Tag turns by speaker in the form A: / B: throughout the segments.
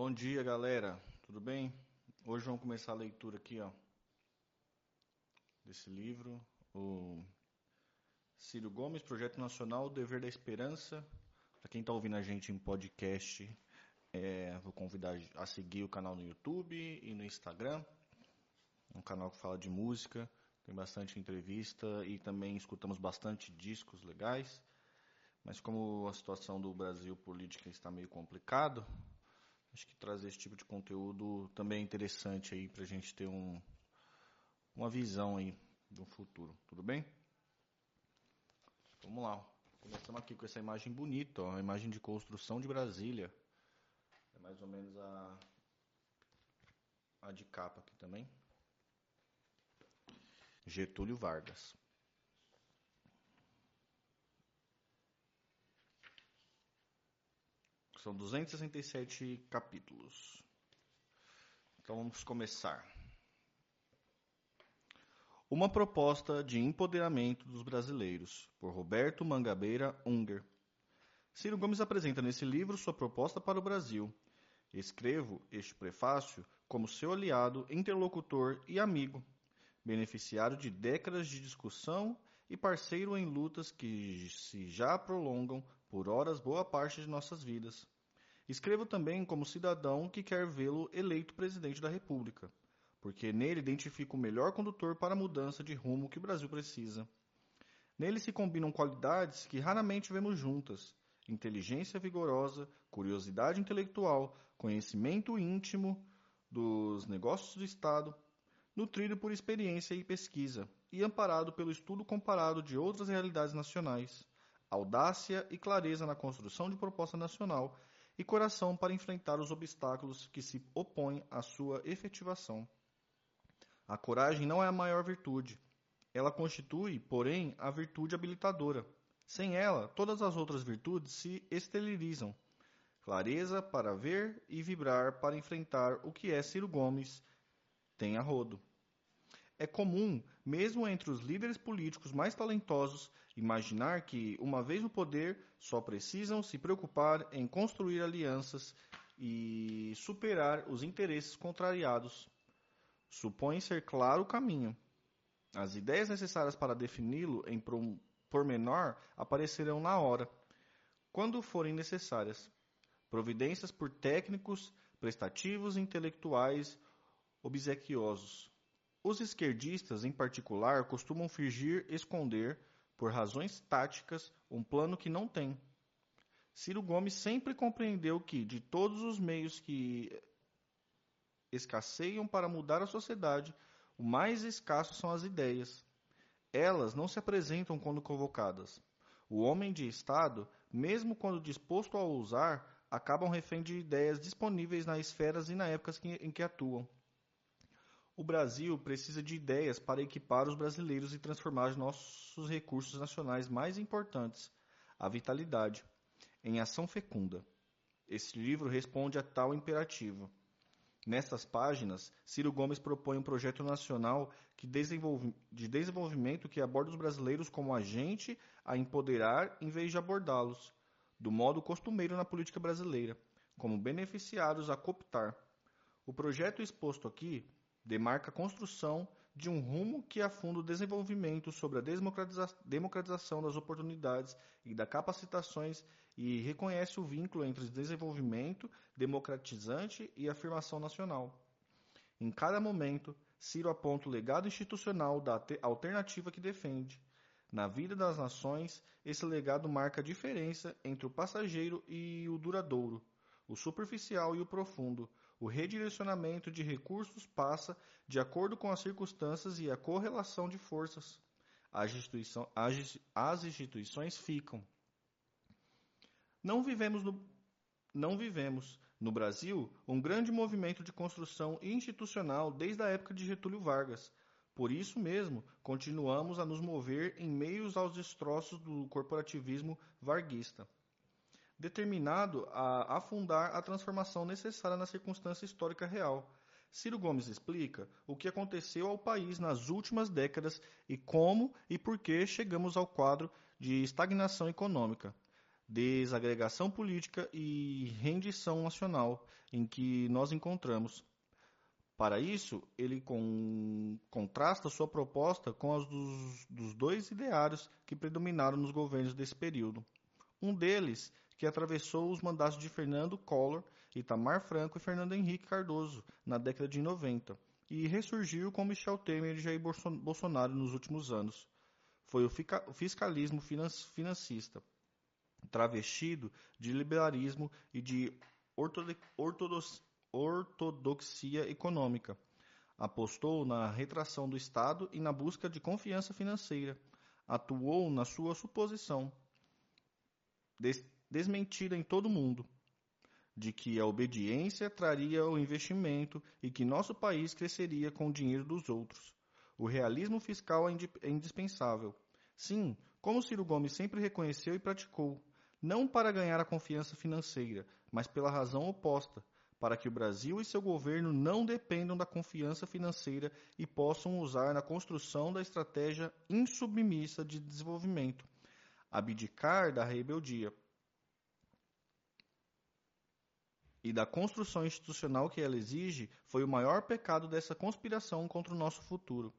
A: Bom dia, galera. Tudo bem? Hoje vamos começar a leitura aqui, ó, desse livro, o Ciro Gomes, Projeto Nacional, o Dever da Esperança. Para quem está ouvindo a gente em podcast, é, vou convidar a seguir o canal no YouTube e no Instagram. Um canal que fala de música, tem bastante entrevista e também escutamos bastante discos legais. Mas como a situação do Brasil política está meio complicado, acho que trazer esse tipo de conteúdo também é interessante aí para a gente ter um, uma visão aí do futuro. Tudo bem? Vamos lá. Começamos aqui com essa imagem bonita, ó, a imagem de construção de Brasília. É mais ou menos a, a de capa aqui também. Getúlio Vargas. São 267 capítulos. Então vamos começar. Uma proposta de empoderamento dos brasileiros, por Roberto Mangabeira Unger. Ciro Gomes apresenta nesse livro sua proposta para o Brasil. Escrevo este prefácio como seu aliado, interlocutor e amigo, beneficiário de décadas de discussão e parceiro em lutas que se já prolongam por horas boa parte de nossas vidas. Escrevo também como cidadão que quer vê-lo eleito presidente da República, porque nele identifico o melhor condutor para a mudança de rumo que o Brasil precisa. Nele se combinam qualidades que raramente vemos juntas: inteligência vigorosa, curiosidade intelectual, conhecimento íntimo dos negócios do Estado, nutrido por experiência e pesquisa, e amparado pelo estudo comparado de outras realidades nacionais, audácia e clareza na construção de proposta nacional e coração para enfrentar os obstáculos que se opõem à sua efetivação. A coragem não é a maior virtude. Ela constitui, porém, a virtude habilitadora. Sem ela, todas as outras virtudes se esterilizam. Clareza para ver e vibrar para enfrentar o que é Ciro Gomes tem a rodo. É comum, mesmo entre os líderes políticos mais talentosos, imaginar que, uma vez no poder, só precisam se preocupar em construir alianças e superar os interesses contrariados. Supõe ser claro o caminho. As ideias necessárias para defini-lo em pormenor aparecerão na hora, quando forem necessárias. Providências por técnicos, prestativos intelectuais obsequiosos. Os esquerdistas, em particular, costumam fingir esconder, por razões táticas, um plano que não têm. Ciro Gomes sempre compreendeu que, de todos os meios que escasseiam para mudar a sociedade, o mais escasso são as ideias. Elas não se apresentam quando convocadas. O homem de Estado, mesmo quando disposto a usar, acabam refém de ideias disponíveis nas esferas e na época em que atuam. O Brasil precisa de ideias para equipar os brasileiros e transformar nossos recursos nacionais mais importantes, a vitalidade, em ação fecunda. Este livro responde a tal imperativo. Nestas páginas, Ciro Gomes propõe um projeto nacional de desenvolvimento que aborda os brasileiros como agente a empoderar em vez de abordá-los, do modo costumeiro na política brasileira, como beneficiários a cooptar. O projeto exposto aqui demarca a construção de um rumo que afunda o desenvolvimento sobre a democratiza democratização das oportunidades e das capacitações e reconhece o vínculo entre desenvolvimento democratizante e afirmação nacional. Em cada momento, Ciro aponta o legado institucional da alternativa que defende. Na vida das nações, esse legado marca a diferença entre o passageiro e o duradouro, o superficial e o profundo, o redirecionamento de recursos passa de acordo com as circunstâncias e a correlação de forças. As, instituição, as, as instituições ficam. Não vivemos no, não vivemos, no Brasil, um grande movimento de construção institucional desde a época de Getúlio Vargas. Por isso mesmo, continuamos a nos mover em meios aos destroços do corporativismo varguista determinado a afundar a transformação necessária na circunstância histórica real. Ciro Gomes explica o que aconteceu ao país nas últimas décadas e como e por que chegamos ao quadro de estagnação econômica. desagregação política e rendição nacional em que nós encontramos. Para isso, ele contrasta sua proposta com as dos, dos dois ideários que predominaram nos governos desse período. Um deles, que atravessou os mandatos de Fernando Collor, Itamar Franco e Fernando Henrique Cardoso na década de 90, e ressurgiu com Michel Temer e Jair Bolsonaro nos últimos anos. Foi o fiscalismo financista, travestido de liberalismo e de ortodoxia econômica. Apostou na retração do Estado e na busca de confiança financeira. Atuou na sua suposição, desmentida em todo o mundo, de que a obediência traria o investimento e que nosso país cresceria com o dinheiro dos outros. O realismo fiscal é, é indispensável. Sim, como Ciro Gomes sempre reconheceu e praticou, não para ganhar a confiança financeira, mas pela razão oposta, para que o Brasil e seu governo não dependam da confiança financeira e possam usar na construção da estratégia insubmissa de desenvolvimento, abdicar da rebeldia e da construção institucional que ela exige foi o maior pecado dessa conspiração contra o nosso futuro.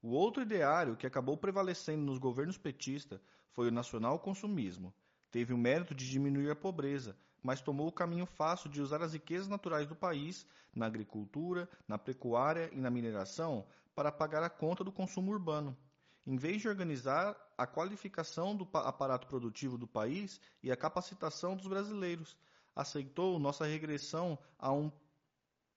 A: O outro ideário que acabou prevalecendo nos governos petistas foi o nacional consumismo. Teve o mérito de diminuir a pobreza, mas tomou o caminho fácil de usar as riquezas naturais do país, na agricultura, na pecuária e na mineração, para pagar a conta do consumo urbano. Em vez de organizar a qualificação do aparato produtivo do país e a capacitação dos brasileiros, aceitou nossa regressão a um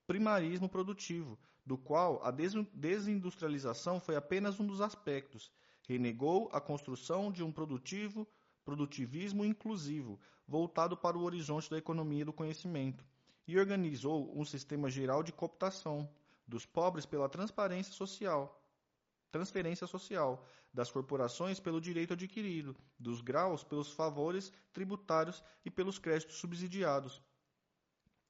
A: primarismo produtivo, do qual a desindustrialização foi apenas um dos aspectos. Renegou a construção de um produtivo produtivismo inclusivo, voltado para o horizonte da economia do conhecimento, e organizou um sistema geral de cooptação dos pobres pela transparência social, transferência social, das corporações pelo direito adquirido, dos graus pelos favores tributários e pelos créditos subsidiados,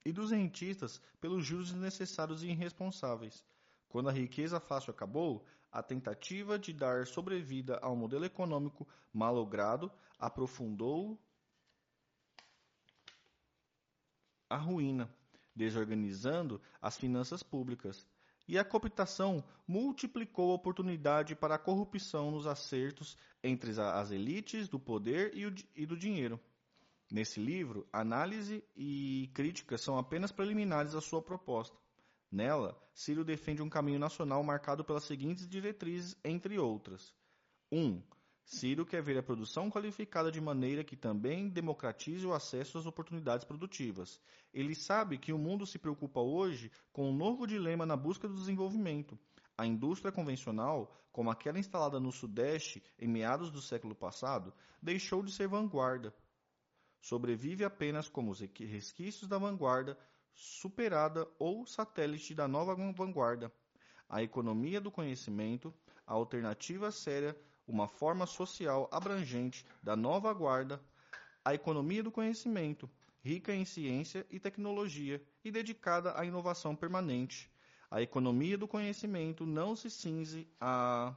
A: e dos rentistas pelos juros desnecessários e irresponsáveis. Quando a riqueza fácil acabou, a tentativa de dar sobrevida ao modelo econômico malogrado aprofundou a ruína, desorganizando as finanças públicas. E a cooptação multiplicou a oportunidade para a corrupção nos acertos entre as elites do poder e do dinheiro. Nesse livro, análise e crítica são apenas preliminares à sua proposta. Nela, Ciro defende um caminho nacional marcado pelas seguintes diretrizes, entre outras. 1. Um, Ciro quer ver a produção qualificada de maneira que também democratize o acesso às oportunidades produtivas. Ele sabe que o mundo se preocupa hoje com um novo dilema na busca do desenvolvimento. A indústria convencional, como aquela instalada no Sudeste em meados do século passado, deixou de ser vanguarda. Sobrevive apenas como os resquícios da vanguarda superada ou satélite da nova vanguarda. A economia do conhecimento, a alternativa séria, uma forma social abrangente da nova guarda, a economia do conhecimento, rica em ciência e tecnologia e dedicada à inovação permanente. A economia do conhecimento não se cinze à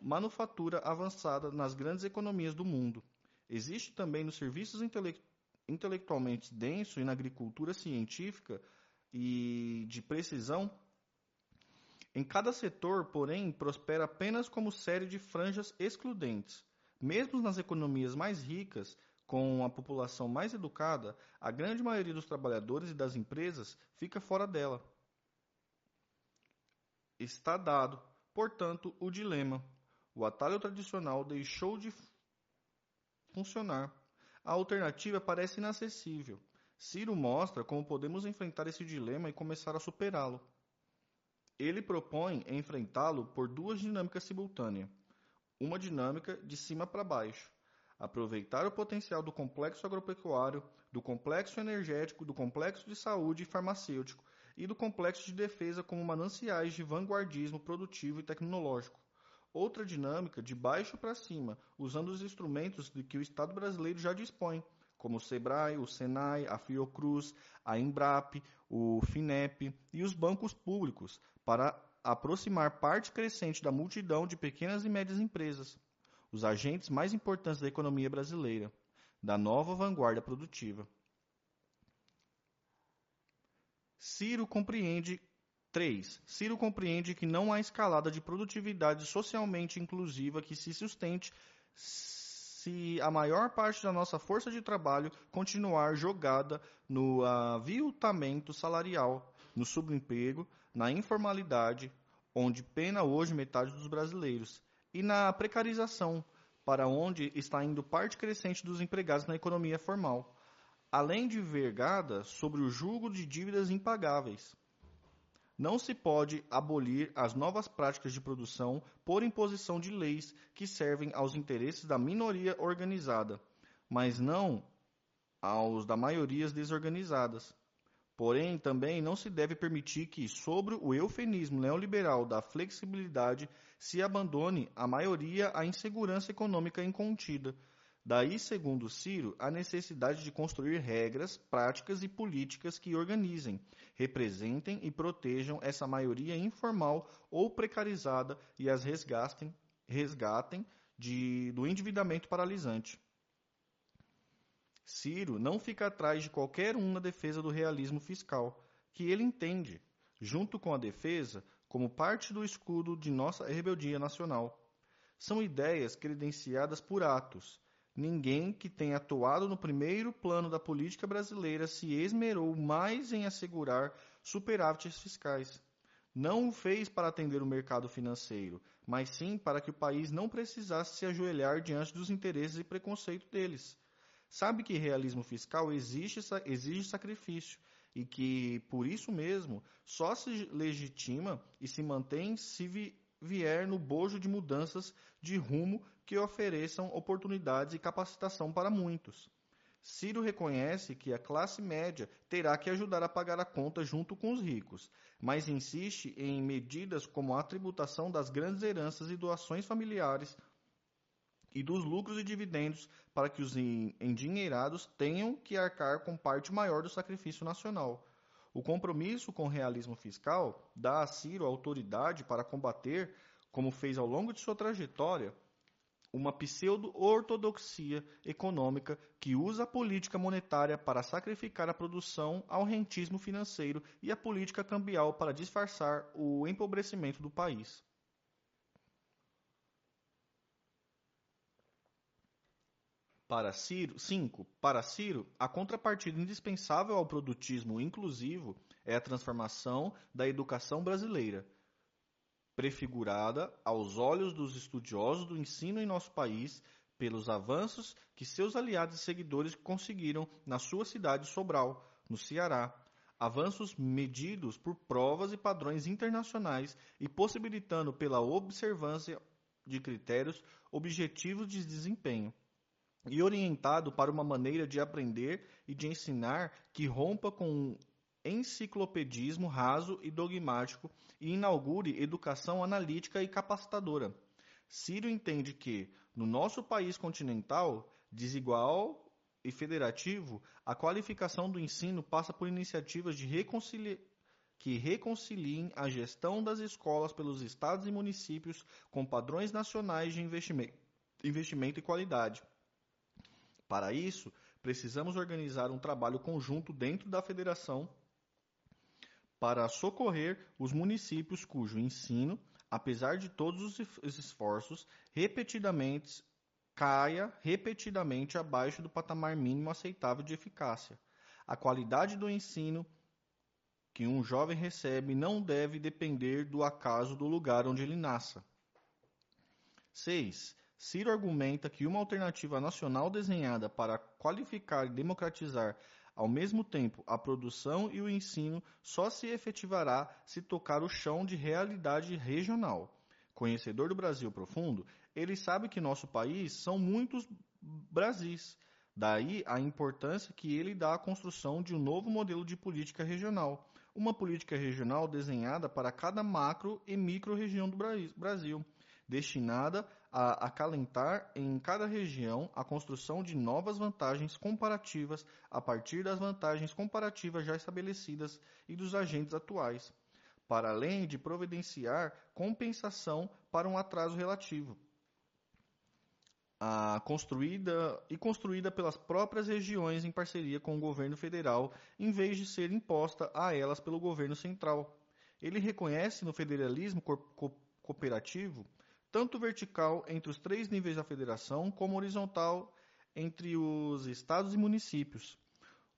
A: manufatura avançada nas grandes economias do mundo. Existe também nos serviços intelectuais intelectualmente denso e na agricultura científica e de precisão, em cada setor, porém, prospera apenas como série de franjas excludentes. Mesmo nas economias mais ricas, com a população mais educada, a grande maioria dos trabalhadores e das empresas fica fora dela. Está dado, portanto, o dilema. O atalho tradicional deixou de funcionar a alternativa parece inacessível. Ciro mostra como podemos enfrentar esse dilema e começar a superá-lo. Ele propõe enfrentá-lo por duas dinâmicas simultâneas. Uma dinâmica de cima para baixo. Aproveitar o potencial do complexo agropecuário, do complexo energético, do complexo de saúde e farmacêutico e do complexo de defesa como mananciais de vanguardismo produtivo e tecnológico outra dinâmica de baixo para cima, usando os instrumentos de que o Estado brasileiro já dispõe, como o SEBRAE, o SENAI, a Fiocruz, a Embrap, o FINEP e os bancos públicos, para aproximar parte crescente da multidão de pequenas e médias empresas, os agentes mais importantes da economia brasileira. da nova vanguarda produtiva. Ciro compreende 3. Ciro compreende que não há escalada de produtividade socialmente inclusiva que se sustente se a maior parte da nossa força de trabalho continuar jogada no aviltamento salarial, no subemprego, na informalidade, onde pena hoje metade dos brasileiros, e na precarização, para onde está indo parte crescente dos empregados na economia formal, além de vergada sobre o jugo de dívidas impagáveis. Não se pode abolir as novas práticas de produção por imposição de leis que servem aos interesses da minoria organizada, mas não aos da maioria desorganizadas. Porém, também não se deve permitir que, sobre o eufemismo neoliberal da flexibilidade, se abandone a maioria à insegurança econômica incontida, Daí, segundo Ciro, a necessidade de construir regras, práticas e políticas que organizem, representem e protejam essa maioria informal ou precarizada e as resgatem, resgatem de, do endividamento paralisante. Ciro não fica atrás de qualquer um na defesa do realismo fiscal, que ele entende, junto com a defesa, como parte do escudo de nossa rebeldia nacional. São ideias credenciadas por atos, Ninguém que tenha atuado no primeiro plano da política brasileira se esmerou mais em assegurar superávites fiscais. Não o fez para atender o mercado financeiro, mas sim para que o país não precisasse se ajoelhar diante dos interesses e preconceito deles. Sabe que realismo fiscal exige, exige sacrifício e que, por isso mesmo, só se legitima e se mantém se vier no bojo de mudanças de rumo que ofereçam oportunidades e capacitação para muitos. Ciro reconhece que a classe média terá que ajudar a pagar a conta junto com os ricos, mas insiste em medidas como a tributação das grandes heranças e doações familiares e dos lucros e dividendos para que os endinheirados tenham que arcar com parte maior do sacrifício nacional. O compromisso com o realismo fiscal dá a Ciro autoridade para combater, como fez ao longo de sua trajetória, uma pseudo-ortodoxia econômica que usa a política monetária para sacrificar a produção ao rentismo financeiro e a política cambial para disfarçar o empobrecimento do país. Para Ciro, 5. Para Ciro, a contrapartida indispensável ao produtismo inclusivo é a transformação da educação brasileira prefigurada aos olhos dos estudiosos do ensino em nosso país pelos avanços que seus aliados e seguidores conseguiram na sua cidade Sobral, no Ceará, avanços medidos por provas e padrões internacionais e possibilitando pela observância de critérios objetivos de desempenho, e orientado para uma maneira de aprender e de ensinar que rompa com enciclopedismo raso e dogmático e inaugure educação analítica e capacitadora. Ciro entende que, no nosso país continental, desigual e federativo, a qualificação do ensino passa por iniciativas de reconcilia que reconciliem a gestão das escolas pelos estados e municípios com padrões nacionais de investimento e qualidade. Para isso, precisamos organizar um trabalho conjunto dentro da federação para socorrer os municípios cujo ensino, apesar de todos os esforços, repetidamente caia repetidamente abaixo do patamar mínimo aceitável de eficácia. A qualidade do ensino que um jovem recebe não deve depender do acaso do lugar onde ele nasça. 6. Ciro argumenta que uma alternativa nacional desenhada para qualificar e democratizar ao mesmo tempo, a produção e o ensino só se efetivará se tocar o chão de realidade regional. Conhecedor do Brasil profundo, ele sabe que nosso país são muitos Brasis. Daí a importância que ele dá à construção de um novo modelo de política regional, uma política regional desenhada para cada macro e micro região do Brasil, destinada a acalentar em cada região a construção de novas vantagens comparativas a partir das vantagens comparativas já estabelecidas e dos agentes atuais, para além de providenciar compensação para um atraso relativo. a construída e construída pelas próprias regiões em parceria com o governo federal, em vez de ser imposta a elas pelo governo central. Ele reconhece no federalismo co co cooperativo tanto vertical entre os três níveis da federação, como horizontal entre os estados e municípios.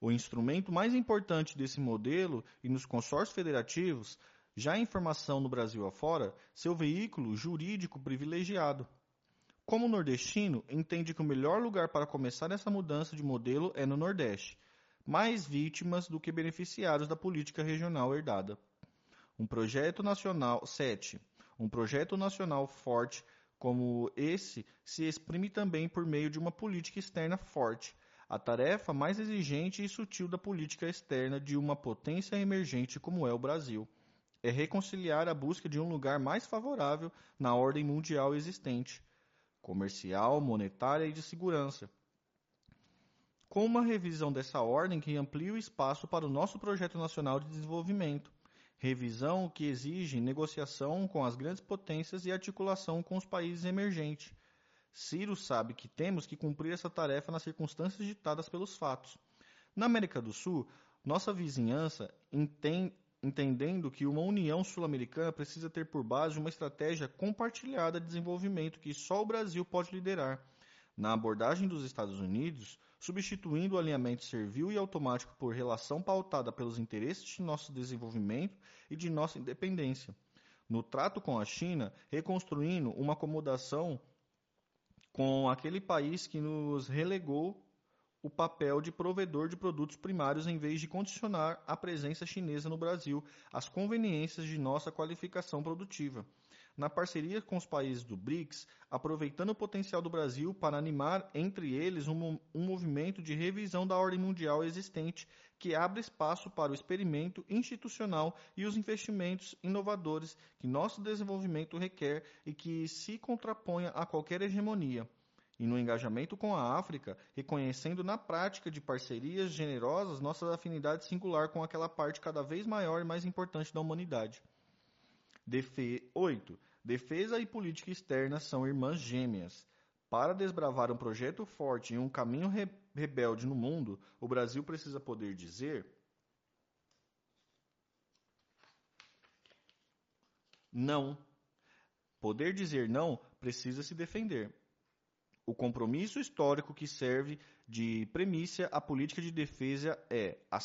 A: O instrumento mais importante desse modelo e nos consórcios federativos, já em formação no Brasil afora, seu veículo jurídico privilegiado. Como nordestino, entende que o melhor lugar para começar essa mudança de modelo é no Nordeste, mais vítimas do que beneficiários da política regional herdada. Um projeto nacional 7 um projeto nacional forte como esse se exprime também por meio de uma política externa forte, a tarefa mais exigente e sutil da política externa de uma potência emergente como é o Brasil. É reconciliar a busca de um lugar mais favorável na ordem mundial existente, comercial, monetária e de segurança. Com uma revisão dessa ordem que amplia o espaço para o nosso projeto nacional de desenvolvimento, revisão que exige negociação com as grandes potências e articulação com os países emergentes. Ciro sabe que temos que cumprir essa tarefa nas circunstâncias ditadas pelos fatos. Na América do Sul, nossa vizinhança, entendendo que uma União Sul-Americana precisa ter por base uma estratégia compartilhada de desenvolvimento que só o Brasil pode liderar. Na abordagem dos Estados Unidos, substituindo o alinhamento servil e automático por relação pautada pelos interesses de nosso desenvolvimento e de nossa independência. No trato com a China, reconstruindo uma acomodação com aquele país que nos relegou o papel de provedor de produtos primários em vez de condicionar a presença chinesa no Brasil às conveniências de nossa qualificação produtiva na parceria com os países do BRICS, aproveitando o potencial do Brasil para animar entre eles um, um movimento de revisão da ordem mundial existente que abre espaço para o experimento institucional e os investimentos inovadores que nosso desenvolvimento requer e que se contraponha a qualquer hegemonia e no engajamento com a África, reconhecendo na prática de parcerias generosas nossa afinidade singular com aquela parte cada vez maior e mais importante da humanidade. DF 8. Defesa e política externa são irmãs gêmeas. Para desbravar um projeto forte em um caminho re rebelde no mundo, o Brasil precisa poder dizer: não. Poder dizer não precisa se defender. O compromisso histórico que serve de premissa à política de defesa é a,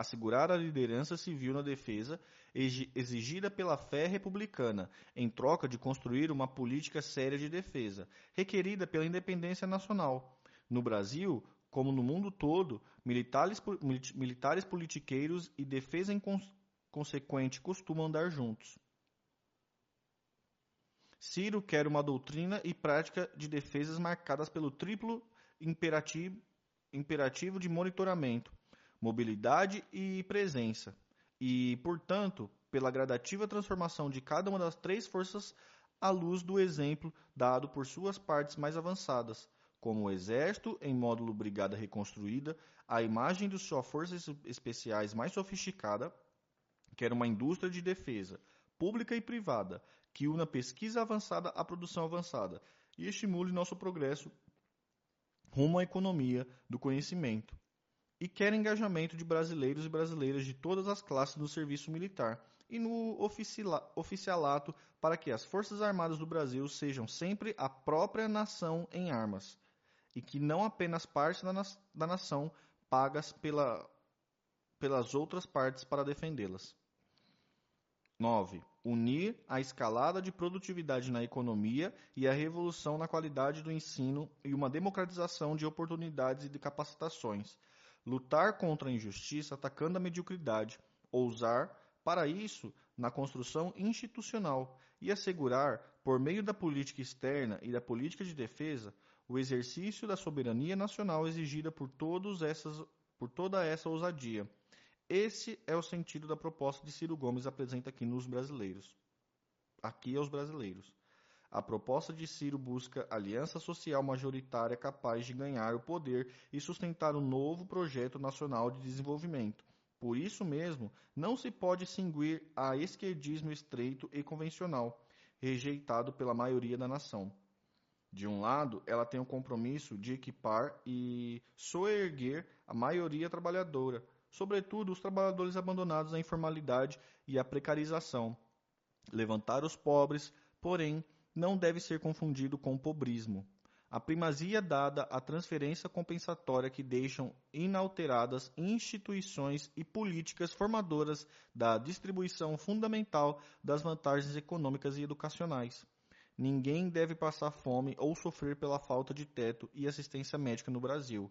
A: assegurar a liderança civil na defesa exigida pela fé republicana, em troca de construir uma política séria de defesa, requerida pela independência nacional. No Brasil, como no mundo todo, militares, militares politiqueiros e defesa consequente costumam andar juntos. Ciro quer uma doutrina e prática de defesas marcadas pelo triplo imperativo, imperativo de monitoramento, mobilidade e presença, e, portanto, pela gradativa transformação de cada uma das três forças à luz do exemplo dado por suas partes mais avançadas, como o Exército em módulo Brigada Reconstruída, a imagem de suas forças especiais mais sofisticada, que era uma indústria de defesa, pública e privada, que una pesquisa avançada à produção avançada e estimule nosso progresso rumo à economia do conhecimento, e quer engajamento de brasileiros e brasileiras de todas as classes no serviço militar e no oficialato para que as Forças Armadas do Brasil sejam sempre a própria nação em armas e que não apenas na da nação pagas pela, pelas outras partes para defendê-las. 9. Unir a escalada de produtividade na economia e a revolução na qualidade do ensino e uma democratização de oportunidades e de capacitações lutar contra a injustiça atacando a mediocridade, ousar, para isso, na construção institucional e assegurar, por meio da política externa e da política de defesa, o exercício da soberania nacional exigida por, todos essas, por toda essa ousadia. Esse é o sentido da proposta de Ciro Gomes apresenta aqui nos brasileiros. Aqui aos brasileiros. A proposta de Ciro busca aliança social majoritária capaz de ganhar o poder e sustentar um novo projeto nacional de desenvolvimento. Por isso mesmo, não se pode cinguir a esquerdismo estreito e convencional, rejeitado pela maioria da nação. De um lado, ela tem o compromisso de equipar e soerguer a maioria trabalhadora, sobretudo os trabalhadores abandonados à informalidade e à precarização. Levantar os pobres, porém, não deve ser confundido com o pobrismo. A primazia dada à transferência compensatória que deixam inalteradas instituições e políticas formadoras da distribuição fundamental das vantagens econômicas e educacionais. Ninguém deve passar fome ou sofrer pela falta de teto e assistência médica no Brasil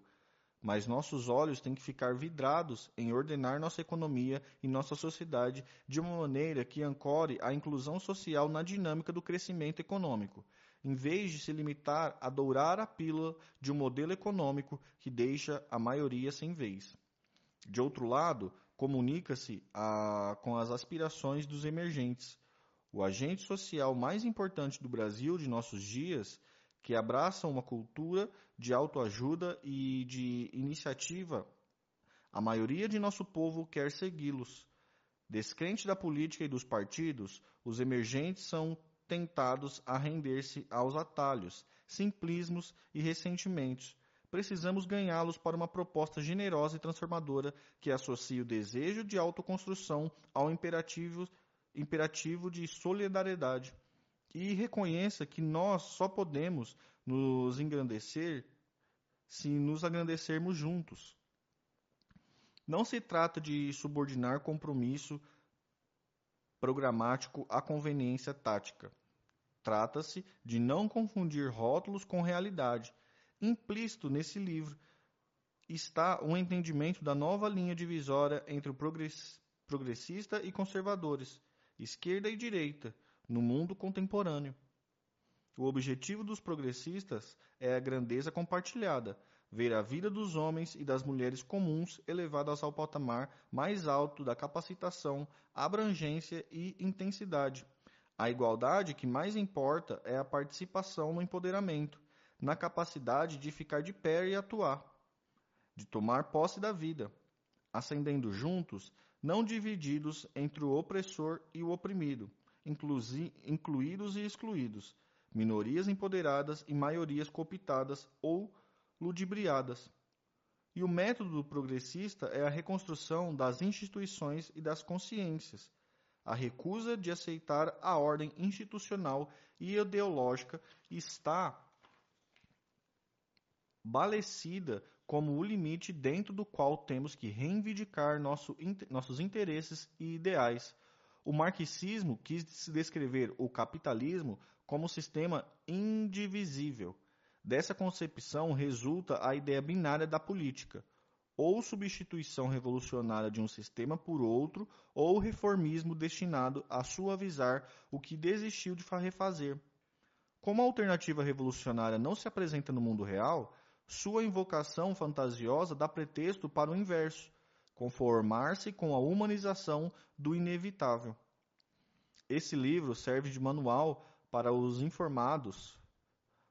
A: mas nossos olhos têm que ficar vidrados em ordenar nossa economia e nossa sociedade de uma maneira que ancore a inclusão social na dinâmica do crescimento econômico, em vez de se limitar a dourar a pílula de um modelo econômico que deixa a maioria sem vez. De outro lado, comunica-se com as aspirações dos emergentes. O agente social mais importante do Brasil de nossos dias que abraçam uma cultura de autoajuda e de iniciativa, a maioria de nosso povo quer segui-los. Descrente da política e dos partidos, os emergentes são tentados a render-se aos atalhos, simplismos e ressentimentos. Precisamos ganhá-los para uma proposta generosa e transformadora que associe o desejo de autoconstrução ao imperativo, imperativo de solidariedade e reconheça que nós só podemos nos engrandecer se nos engrandecermos juntos. Não se trata de subordinar compromisso programático à conveniência tática. Trata-se de não confundir rótulos com realidade. Implícito nesse livro está um entendimento da nova linha divisória entre o progressista e conservadores, esquerda e direita, no mundo contemporâneo. O objetivo dos progressistas é a grandeza compartilhada, ver a vida dos homens e das mulheres comuns elevadas ao patamar mais alto da capacitação, abrangência e intensidade. A igualdade que mais importa é a participação no empoderamento, na capacidade de ficar de pé e atuar, de tomar posse da vida, ascendendo juntos, não divididos entre o opressor e o oprimido incluídos e excluídos, minorias empoderadas e maiorias cooptadas ou ludibriadas. E o método progressista é a reconstrução das instituições e das consciências, a recusa de aceitar a ordem institucional e ideológica está balecida como o limite dentro do qual temos que reivindicar nosso, nossos interesses e ideais, o marxismo quis descrever o capitalismo como sistema indivisível. Dessa concepção resulta a ideia binária da política, ou substituição revolucionária de um sistema por outro, ou reformismo destinado a suavizar o que desistiu de refazer. Como a alternativa revolucionária não se apresenta no mundo real, sua invocação fantasiosa dá pretexto para o inverso, conformar-se com a humanização do inevitável. Esse livro serve de manual para os informados.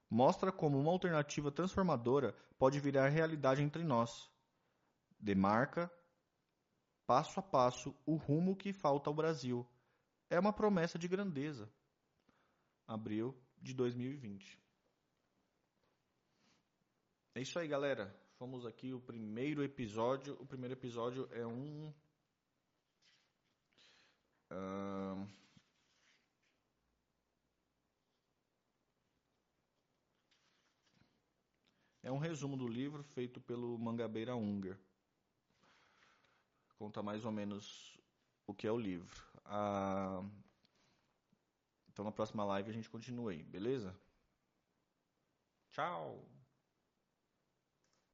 A: Mostra como uma alternativa transformadora pode virar realidade entre nós. Demarca, passo a passo, o rumo que falta ao Brasil. É uma promessa de grandeza. Abril de 2020. É isso aí, galera. Fomos aqui o primeiro episódio. O primeiro episódio é um. Uh, é um resumo do livro feito pelo Mangabeira Unger. Conta mais ou menos o que é o livro. Uh, então na próxima live a gente continua aí, beleza? Tchau!